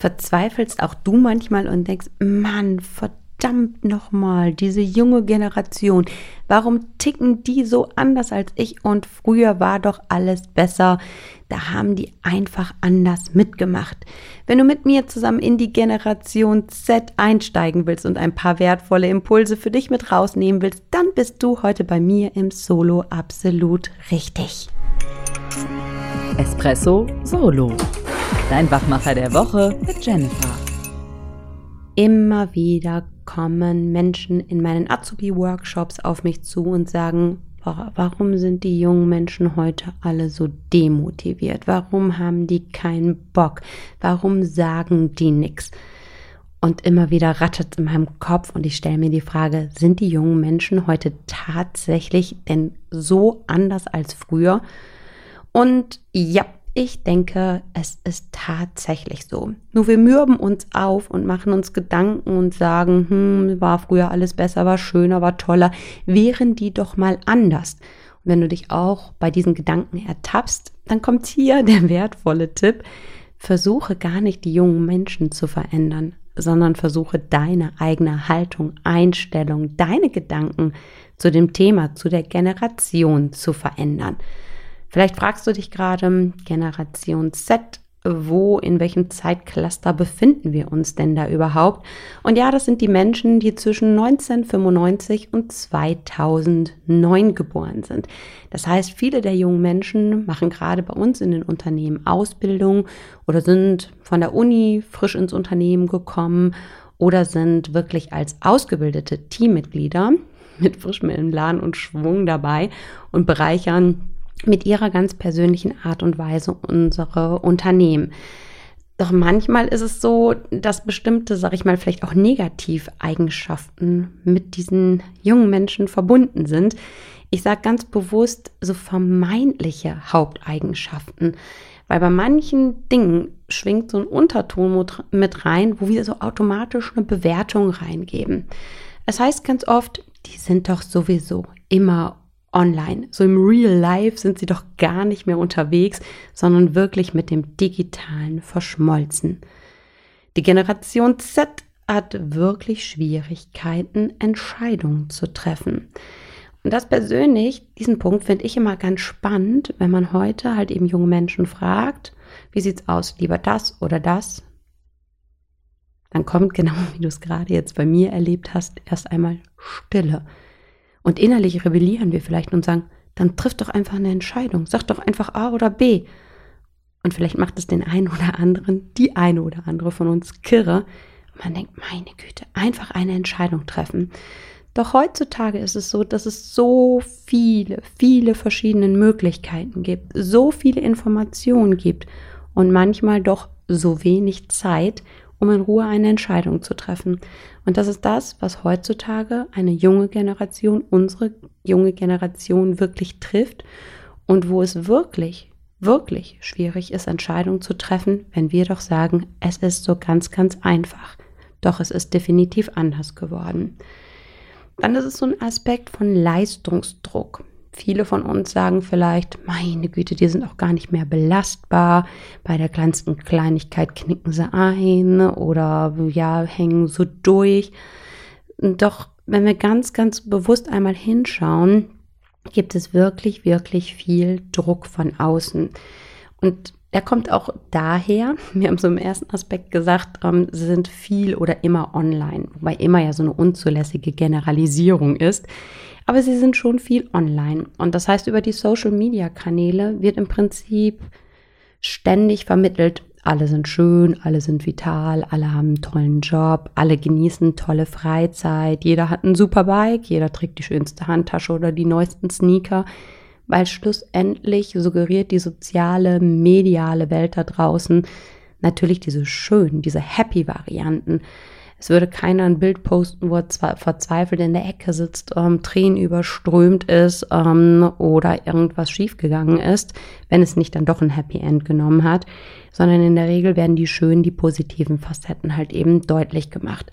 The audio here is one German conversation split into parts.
Verzweifelst auch du manchmal und denkst, Mann, verdammt nochmal, diese junge Generation, warum ticken die so anders als ich und früher war doch alles besser? Da haben die einfach anders mitgemacht. Wenn du mit mir zusammen in die Generation Z einsteigen willst und ein paar wertvolle Impulse für dich mit rausnehmen willst, dann bist du heute bei mir im Solo absolut richtig. Espresso Solo. Dein Wachmacher der Woche mit Jennifer. Immer wieder kommen Menschen in meinen Azubi-Workshops auf mich zu und sagen, Warum sind die jungen Menschen heute alle so demotiviert? Warum haben die keinen Bock? Warum sagen die nichts? Und immer wieder rattert es in meinem Kopf und ich stelle mir die Frage, sind die jungen Menschen heute tatsächlich denn so anders als früher? Und ja, ich denke, es ist tatsächlich so. Nur wir mürben uns auf und machen uns Gedanken und sagen, hm, war früher alles besser, war schöner, war toller. Wären die doch mal anders. Und wenn du dich auch bei diesen Gedanken ertappst, dann kommt hier der wertvolle Tipp. Versuche gar nicht die jungen Menschen zu verändern, sondern versuche deine eigene Haltung, Einstellung, deine Gedanken zu dem Thema, zu der Generation zu verändern. Vielleicht fragst du dich gerade, Generation Z, wo, in welchem Zeitcluster befinden wir uns denn da überhaupt? Und ja, das sind die Menschen, die zwischen 1995 und 2009 geboren sind. Das heißt, viele der jungen Menschen machen gerade bei uns in den Unternehmen Ausbildung oder sind von der Uni frisch ins Unternehmen gekommen oder sind wirklich als ausgebildete Teammitglieder mit frischem Elan und Schwung dabei und bereichern mit ihrer ganz persönlichen Art und Weise unsere Unternehmen. Doch manchmal ist es so, dass bestimmte, sag ich mal, vielleicht auch Negativeigenschaften mit diesen jungen Menschen verbunden sind. Ich sage ganz bewusst so vermeintliche Haupteigenschaften, weil bei manchen Dingen schwingt so ein Unterton mit rein, wo wir so automatisch eine Bewertung reingeben. Es heißt ganz oft, die sind doch sowieso immer online. So im Real Life sind sie doch gar nicht mehr unterwegs, sondern wirklich mit dem Digitalen verschmolzen. Die Generation Z hat wirklich Schwierigkeiten, Entscheidungen zu treffen. Und das persönlich, diesen Punkt finde ich immer ganz spannend, wenn man heute halt eben junge Menschen fragt, wie sieht's aus, lieber das oder das? Dann kommt genau, wie du es gerade jetzt bei mir erlebt hast, erst einmal Stille. Und innerlich rebellieren wir vielleicht und sagen, dann triff doch einfach eine Entscheidung. Sag doch einfach A oder B. Und vielleicht macht es den einen oder anderen, die eine oder andere von uns kirre. Man denkt, meine Güte, einfach eine Entscheidung treffen. Doch heutzutage ist es so, dass es so viele, viele verschiedene Möglichkeiten gibt, so viele Informationen gibt und manchmal doch so wenig Zeit, um in Ruhe eine Entscheidung zu treffen. Und das ist das, was heutzutage eine junge Generation, unsere junge Generation wirklich trifft und wo es wirklich, wirklich schwierig ist, Entscheidungen zu treffen, wenn wir doch sagen, es ist so ganz, ganz einfach. Doch es ist definitiv anders geworden. Dann ist es so ein Aspekt von Leistungsdruck. Viele von uns sagen vielleicht, meine Güte, die sind auch gar nicht mehr belastbar. Bei der kleinsten Kleinigkeit knicken sie ein oder ja, hängen so durch. Doch wenn wir ganz, ganz bewusst einmal hinschauen, gibt es wirklich, wirklich viel Druck von außen. Und der kommt auch daher, wir haben so im ersten Aspekt gesagt, ähm, sie sind viel oder immer online, wobei immer ja so eine unzulässige Generalisierung ist aber sie sind schon viel online. Und das heißt, über die Social-Media-Kanäle wird im Prinzip ständig vermittelt, alle sind schön, alle sind vital, alle haben einen tollen Job, alle genießen tolle Freizeit, jeder hat ein super Bike, jeder trägt die schönste Handtasche oder die neuesten Sneaker, weil schlussendlich suggeriert die soziale, mediale Welt da draußen natürlich diese schönen, diese happy Varianten. Es würde keiner ein Bild posten, wo er verzweifelt in der Ecke sitzt, ähm, Tränen überströmt ist ähm, oder irgendwas schiefgegangen ist, wenn es nicht dann doch ein Happy End genommen hat, sondern in der Regel werden die schönen, die positiven Facetten halt eben deutlich gemacht.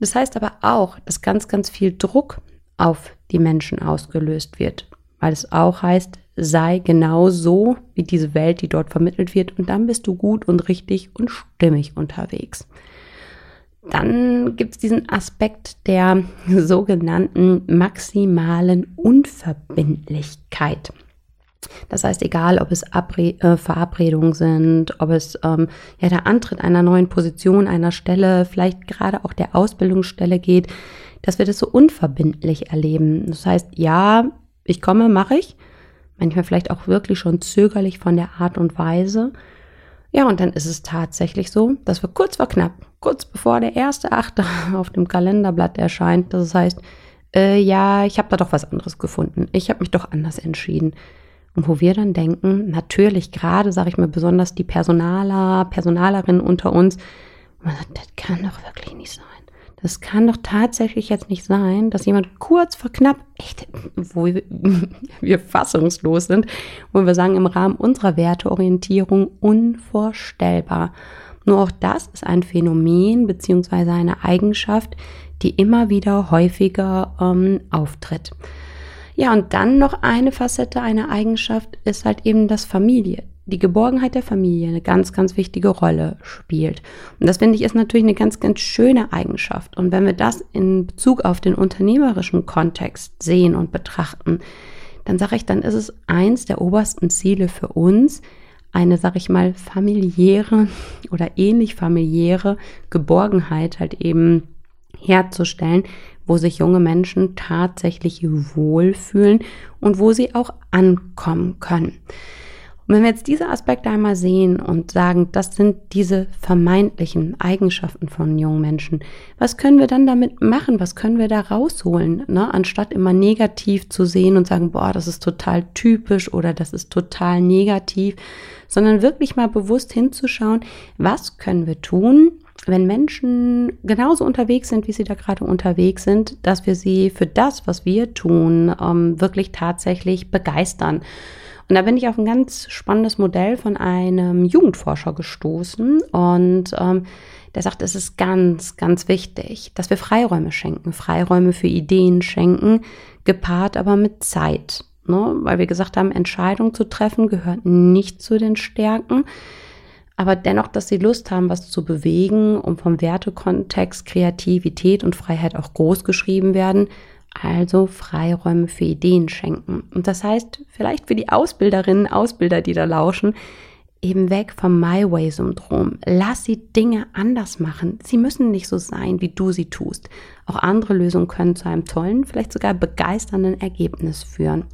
Das heißt aber auch, dass ganz, ganz viel Druck auf die Menschen ausgelöst wird, weil es auch heißt, sei genau so wie diese Welt, die dort vermittelt wird. Und dann bist du gut und richtig und stimmig unterwegs. Dann gibt es diesen Aspekt der sogenannten maximalen Unverbindlichkeit. Das heißt, egal ob es Abre äh, Verabredungen sind, ob es ähm, ja der Antritt einer neuen Position, einer Stelle, vielleicht gerade auch der Ausbildungsstelle geht, dass wir das so unverbindlich erleben. Das heißt, ja, ich komme, mache ich. Manchmal vielleicht auch wirklich schon zögerlich von der Art und Weise. Ja, und dann ist es tatsächlich so, dass wir kurz vor knapp, kurz bevor der erste Achte auf dem Kalenderblatt erscheint, das heißt, äh, ja, ich habe da doch was anderes gefunden. Ich habe mich doch anders entschieden. Und wo wir dann denken, natürlich gerade, sage ich mal, besonders die Personaler, Personalerinnen unter uns, man sagt, das kann doch wirklich nicht sein. Das kann doch tatsächlich jetzt nicht sein, dass jemand kurz vor knapp, echt, wo wir, wir fassungslos sind, wo wir sagen, im Rahmen unserer Werteorientierung unvorstellbar. Nur auch das ist ein Phänomen beziehungsweise eine Eigenschaft, die immer wieder häufiger ähm, auftritt. Ja, und dann noch eine Facette, eine Eigenschaft ist halt eben das Familie. Die Geborgenheit der Familie eine ganz, ganz wichtige Rolle spielt. Und das finde ich ist natürlich eine ganz, ganz schöne Eigenschaft. Und wenn wir das in Bezug auf den unternehmerischen Kontext sehen und betrachten, dann sage ich, dann ist es eins der obersten Ziele für uns, eine, sag ich mal, familiäre oder ähnlich familiäre Geborgenheit halt eben herzustellen, wo sich junge Menschen tatsächlich wohlfühlen und wo sie auch ankommen können. Und wenn wir jetzt diese Aspekte einmal sehen und sagen, das sind diese vermeintlichen Eigenschaften von jungen Menschen, was können wir dann damit machen? Was können wir da rausholen? Ne? Anstatt immer negativ zu sehen und sagen, boah, das ist total typisch oder das ist total negativ, sondern wirklich mal bewusst hinzuschauen, was können wir tun, wenn Menschen genauso unterwegs sind, wie sie da gerade unterwegs sind, dass wir sie für das, was wir tun, ähm, wirklich tatsächlich begeistern. Und da bin ich auf ein ganz spannendes Modell von einem Jugendforscher gestoßen und ähm, der sagt, es ist ganz, ganz wichtig, dass wir Freiräume schenken, Freiräume für Ideen schenken, gepaart aber mit Zeit. Ne? Weil wir gesagt haben, Entscheidungen zu treffen gehört nicht zu den Stärken aber dennoch, dass sie Lust haben, was zu bewegen und vom Wertekontext Kreativität und Freiheit auch groß geschrieben werden. Also Freiräume für Ideen schenken. Und das heißt, vielleicht für die Ausbilderinnen, Ausbilder, die da lauschen, eben weg vom My Way-Syndrom. Lass sie Dinge anders machen. Sie müssen nicht so sein, wie du sie tust. Auch andere Lösungen können zu einem tollen, vielleicht sogar begeisternden Ergebnis führen.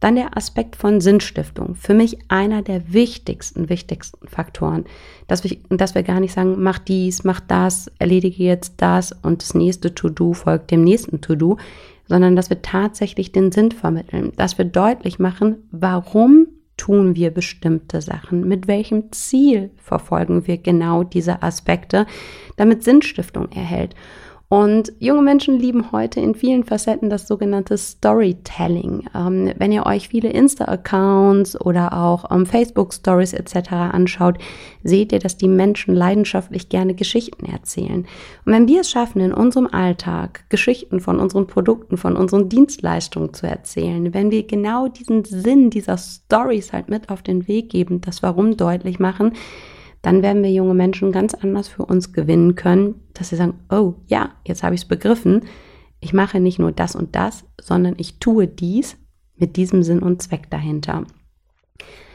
Dann der Aspekt von Sinnstiftung. Für mich einer der wichtigsten, wichtigsten Faktoren, dass wir, dass wir gar nicht sagen, mach dies, mach das, erledige jetzt das und das nächste To-Do folgt dem nächsten To-Do, sondern dass wir tatsächlich den Sinn vermitteln, dass wir deutlich machen, warum tun wir bestimmte Sachen, mit welchem Ziel verfolgen wir genau diese Aspekte, damit Sinnstiftung erhält. Und junge Menschen lieben heute in vielen Facetten das sogenannte Storytelling. Ähm, wenn ihr euch viele Insta-Accounts oder auch ähm, Facebook-Stories etc. anschaut, seht ihr, dass die Menschen leidenschaftlich gerne Geschichten erzählen. Und wenn wir es schaffen, in unserem Alltag Geschichten von unseren Produkten, von unseren Dienstleistungen zu erzählen, wenn wir genau diesen Sinn dieser Stories halt mit auf den Weg geben, das Warum deutlich machen, dann werden wir junge Menschen ganz anders für uns gewinnen können, dass sie sagen, oh ja, jetzt habe ich es begriffen. Ich mache nicht nur das und das, sondern ich tue dies mit diesem Sinn und Zweck dahinter.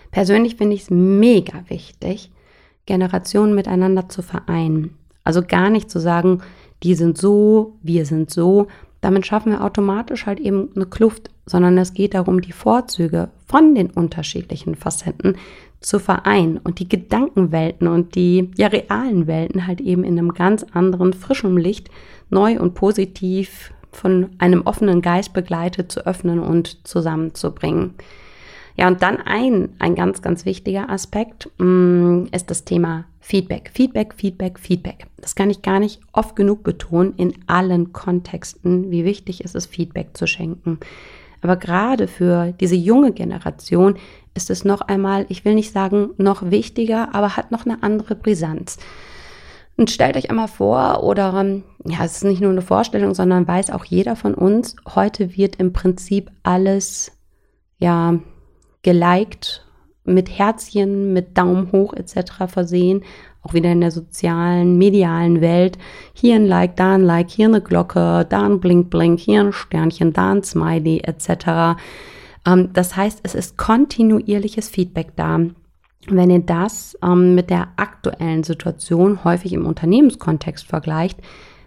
Persönlich finde ich es mega wichtig, Generationen miteinander zu vereinen. Also gar nicht zu sagen, die sind so, wir sind so. Damit schaffen wir automatisch halt eben eine Kluft, sondern es geht darum, die Vorzüge von den unterschiedlichen Facetten zu vereinen und die Gedankenwelten und die ja realen Welten halt eben in einem ganz anderen, frischen Licht neu und positiv von einem offenen Geist begleitet zu öffnen und zusammenzubringen. Ja, und dann ein, ein ganz, ganz wichtiger Aspekt mh, mm, ist das Thema Feedback. Feedback, Feedback, Feedback. Das kann ich gar nicht oft genug betonen in allen Kontexten, wie wichtig es ist, Feedback zu schenken. Aber gerade für diese junge Generation ist es noch einmal, ich will nicht sagen noch wichtiger, aber hat noch eine andere Brisanz. Und stellt euch einmal vor, oder ja, es ist nicht nur eine Vorstellung, sondern weiß auch jeder von uns, heute wird im Prinzip alles, ja, geliked, mit Herzchen, mit Daumen hoch etc. versehen, auch wieder in der sozialen, medialen Welt. Hier ein Like, da ein Like, hier eine Glocke, da ein Blink, Blink, hier ein Sternchen, da ein Smiley etc. Ähm, das heißt, es ist kontinuierliches Feedback da. Wenn ihr das ähm, mit der aktuellen Situation häufig im Unternehmenskontext vergleicht,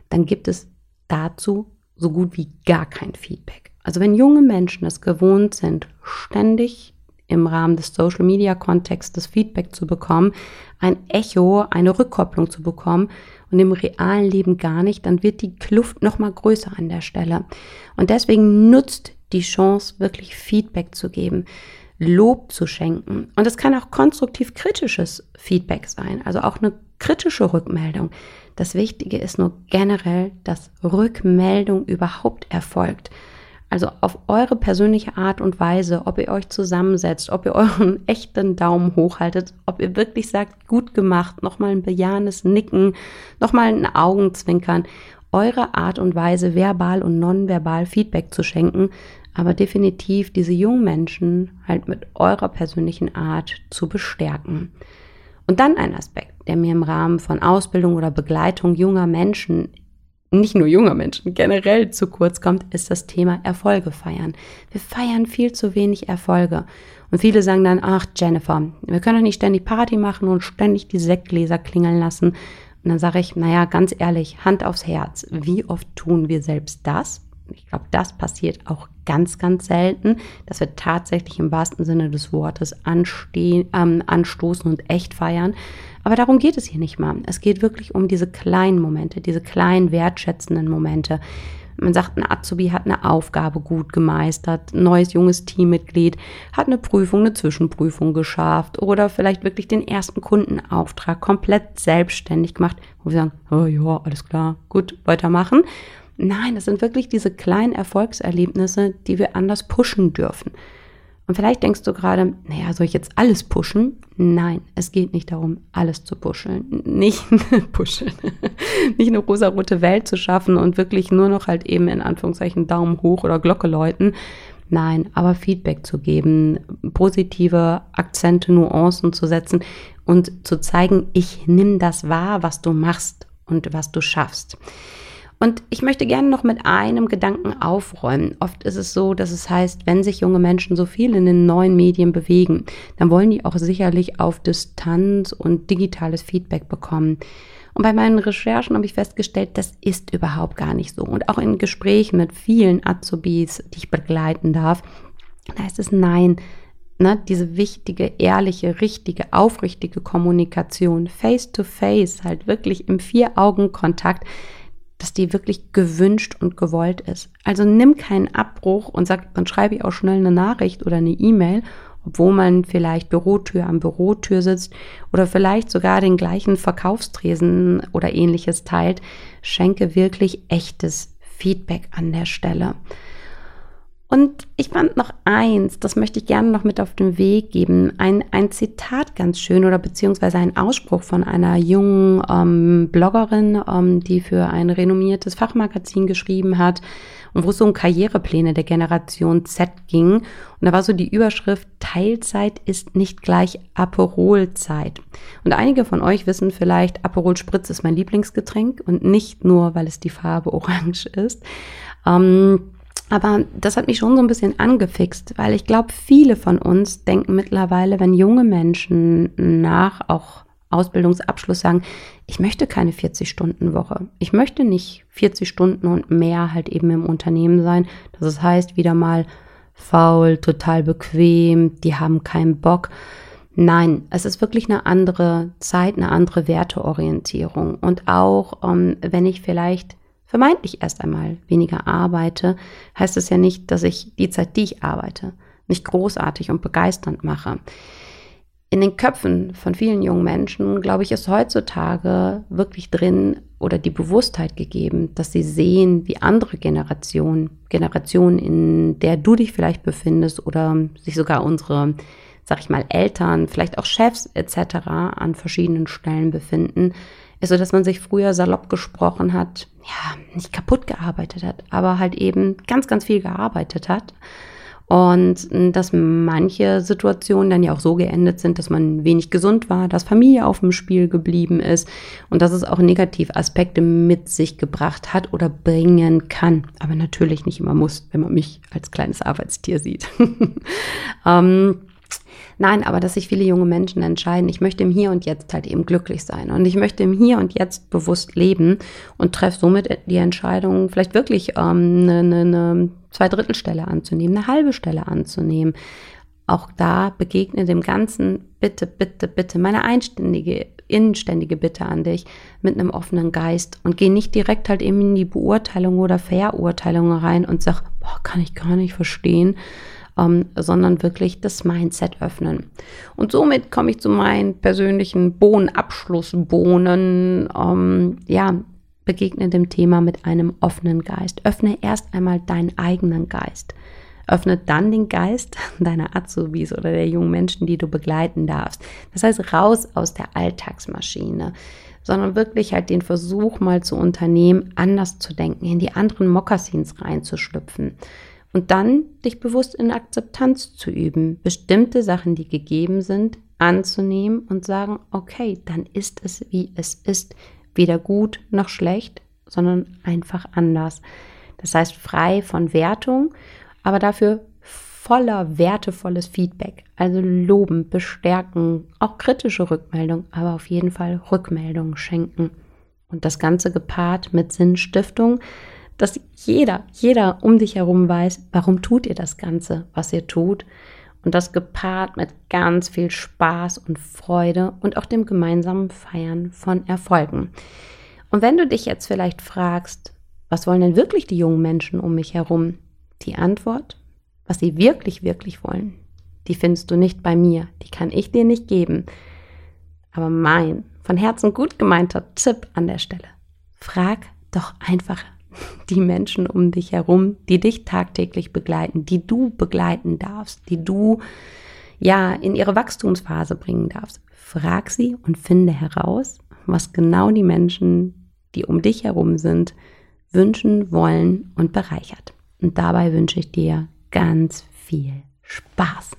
dann gibt es dazu so gut wie gar kein Feedback. Also wenn junge Menschen es gewohnt sind, ständig im Rahmen des Social Media Kontextes Feedback zu bekommen, ein Echo, eine Rückkopplung zu bekommen und im realen Leben gar nicht, dann wird die Kluft noch mal größer an der Stelle. Und deswegen nutzt die Chance, wirklich Feedback zu geben. Lob zu schenken. Und es kann auch konstruktiv kritisches Feedback sein, also auch eine kritische Rückmeldung. Das Wichtige ist nur generell, dass Rückmeldung überhaupt erfolgt. Also auf eure persönliche Art und Weise, ob ihr euch zusammensetzt, ob ihr euren echten Daumen hochhaltet, ob ihr wirklich sagt, gut gemacht, nochmal ein bejahendes Nicken, nochmal ein Augenzwinkern, eure Art und Weise, verbal und nonverbal Feedback zu schenken, aber definitiv diese jungen Menschen halt mit eurer persönlichen Art zu bestärken. Und dann ein Aspekt, der mir im Rahmen von Ausbildung oder Begleitung junger Menschen, nicht nur junger Menschen, generell zu kurz kommt, ist das Thema Erfolge feiern. Wir feiern viel zu wenig Erfolge. Und viele sagen dann, ach Jennifer, wir können doch nicht ständig Party machen und ständig die Sektgläser klingeln lassen. Und dann sage ich, naja, ganz ehrlich, Hand aufs Herz, wie oft tun wir selbst das? ich glaube, das passiert auch ganz, ganz selten, dass wir tatsächlich im wahrsten Sinne des Wortes anstehen, ähm, anstoßen und echt feiern. Aber darum geht es hier nicht mal. Es geht wirklich um diese kleinen Momente, diese kleinen wertschätzenden Momente. Man sagt, ein Azubi hat eine Aufgabe gut gemeistert, ein neues junges Teammitglied hat eine Prüfung, eine Zwischenprüfung geschafft oder vielleicht wirklich den ersten Kundenauftrag komplett selbstständig gemacht, wo wir sagen, oh ja, alles klar, gut, weitermachen. Nein, das sind wirklich diese kleinen Erfolgserlebnisse, die wir anders pushen dürfen. Und vielleicht denkst du gerade, naja, soll ich jetzt alles pushen? Nein, es geht nicht darum, alles zu pushen. Nicht pushen. nicht eine rosarote Welt zu schaffen und wirklich nur noch halt eben in Anführungszeichen Daumen hoch oder Glocke läuten. Nein, aber Feedback zu geben, positive Akzente, Nuancen zu setzen und zu zeigen, ich nimm das wahr, was du machst und was du schaffst. Und ich möchte gerne noch mit einem Gedanken aufräumen. Oft ist es so, dass es heißt, wenn sich junge Menschen so viel in den neuen Medien bewegen, dann wollen die auch sicherlich auf Distanz und digitales Feedback bekommen. Und bei meinen Recherchen habe ich festgestellt, das ist überhaupt gar nicht so. Und auch in Gesprächen mit vielen Azubis, die ich begleiten darf, da heißt es nein. Ne, diese wichtige, ehrliche, richtige, aufrichtige Kommunikation, face to face, halt wirklich im Vier-Augen-Kontakt, dass die wirklich gewünscht und gewollt ist. Also nimm keinen Abbruch und sag, dann schreibe ich auch schnell eine Nachricht oder eine E-Mail, obwohl man vielleicht Bürotür an Bürotür sitzt oder vielleicht sogar den gleichen Verkaufstresen oder ähnliches teilt. Schenke wirklich echtes Feedback an der Stelle. Und ich fand noch eins, das möchte ich gerne noch mit auf den Weg geben. Ein, ein Zitat ganz schön oder beziehungsweise ein Ausspruch von einer jungen ähm, Bloggerin, ähm, die für ein renommiertes Fachmagazin geschrieben hat und wo es um Karrierepläne der Generation Z ging. Und da war so die Überschrift, Teilzeit ist nicht gleich Aperolzeit. Und einige von euch wissen vielleicht, Aperol Spritz ist mein Lieblingsgetränk und nicht nur, weil es die Farbe orange ist. Ähm, aber das hat mich schon so ein bisschen angefixt, weil ich glaube, viele von uns denken mittlerweile, wenn junge Menschen nach auch Ausbildungsabschluss sagen, ich möchte keine 40-Stunden-Woche. Ich möchte nicht 40 Stunden und mehr halt eben im Unternehmen sein. Das heißt, wieder mal faul, total bequem, die haben keinen Bock. Nein, es ist wirklich eine andere Zeit, eine andere Werteorientierung. Und auch ähm, wenn ich vielleicht vermeintlich erst einmal weniger arbeite, heißt es ja nicht, dass ich die Zeit, die ich arbeite, nicht großartig und begeisternd mache. In den Köpfen von vielen jungen Menschen, glaube ich, ist heutzutage wirklich drin oder die Bewusstheit gegeben, dass sie sehen, wie andere Generationen, Generationen, in der du dich vielleicht befindest oder sich sogar unsere, sag ich mal, Eltern, vielleicht auch Chefs etc. an verschiedenen Stellen befinden, ist so, dass man sich früher salopp gesprochen hat, ja, nicht kaputt gearbeitet hat, aber halt eben ganz, ganz viel gearbeitet hat. Und dass manche Situationen dann ja auch so geendet sind, dass man wenig gesund war, dass Familie auf dem Spiel geblieben ist und dass es auch Negativaspekte mit sich gebracht hat oder bringen kann. Aber natürlich nicht immer muss, wenn man mich als kleines Arbeitstier sieht. ähm, Nein, aber dass sich viele junge Menschen entscheiden, ich möchte im Hier und Jetzt halt eben glücklich sein und ich möchte im Hier und Jetzt bewusst leben und treffe somit die Entscheidung, vielleicht wirklich ähm, eine, eine, eine Zweidrittelstelle anzunehmen, eine halbe Stelle anzunehmen. Auch da begegne dem Ganzen bitte, bitte, bitte, meine einständige, inständige Bitte an dich mit einem offenen Geist und geh nicht direkt halt eben in die Beurteilung oder Verurteilung rein und sag, boah, kann ich gar nicht verstehen, ähm, sondern wirklich das Mindset öffnen. Und somit komme ich zu meinen persönlichen Bohnenabschlussbohnen. Ähm, ja, begegne dem Thema mit einem offenen Geist. Öffne erst einmal deinen eigenen Geist. Öffne dann den Geist deiner Azubis oder der jungen Menschen, die du begleiten darfst. Das heißt, raus aus der Alltagsmaschine, sondern wirklich halt den Versuch mal zu unternehmen, anders zu denken, in die anderen Mokassins reinzuschlüpfen. Und dann dich bewusst in Akzeptanz zu üben, bestimmte Sachen, die gegeben sind, anzunehmen und sagen, okay, dann ist es, wie es ist, weder gut noch schlecht, sondern einfach anders. Das heißt, frei von Wertung, aber dafür voller wertevolles Feedback. Also loben, bestärken, auch kritische Rückmeldung, aber auf jeden Fall Rückmeldungen schenken. Und das Ganze gepaart mit Sinnstiftung, dass jeder, jeder um dich herum weiß, warum tut ihr das Ganze, was ihr tut. Und das gepaart mit ganz viel Spaß und Freude und auch dem gemeinsamen Feiern von Erfolgen. Und wenn du dich jetzt vielleicht fragst, was wollen denn wirklich die jungen Menschen um mich herum? Die Antwort, was sie wirklich, wirklich wollen, die findest du nicht bei mir, die kann ich dir nicht geben. Aber mein von Herzen gut gemeinter Tipp an der Stelle, frag doch einfach die Menschen um dich herum, die dich tagtäglich begleiten, die du begleiten darfst, die du ja in ihre Wachstumsphase bringen darfst. Frag sie und finde heraus, was genau die Menschen, die um dich herum sind, wünschen, wollen und bereichert. Und dabei wünsche ich dir ganz viel Spaß.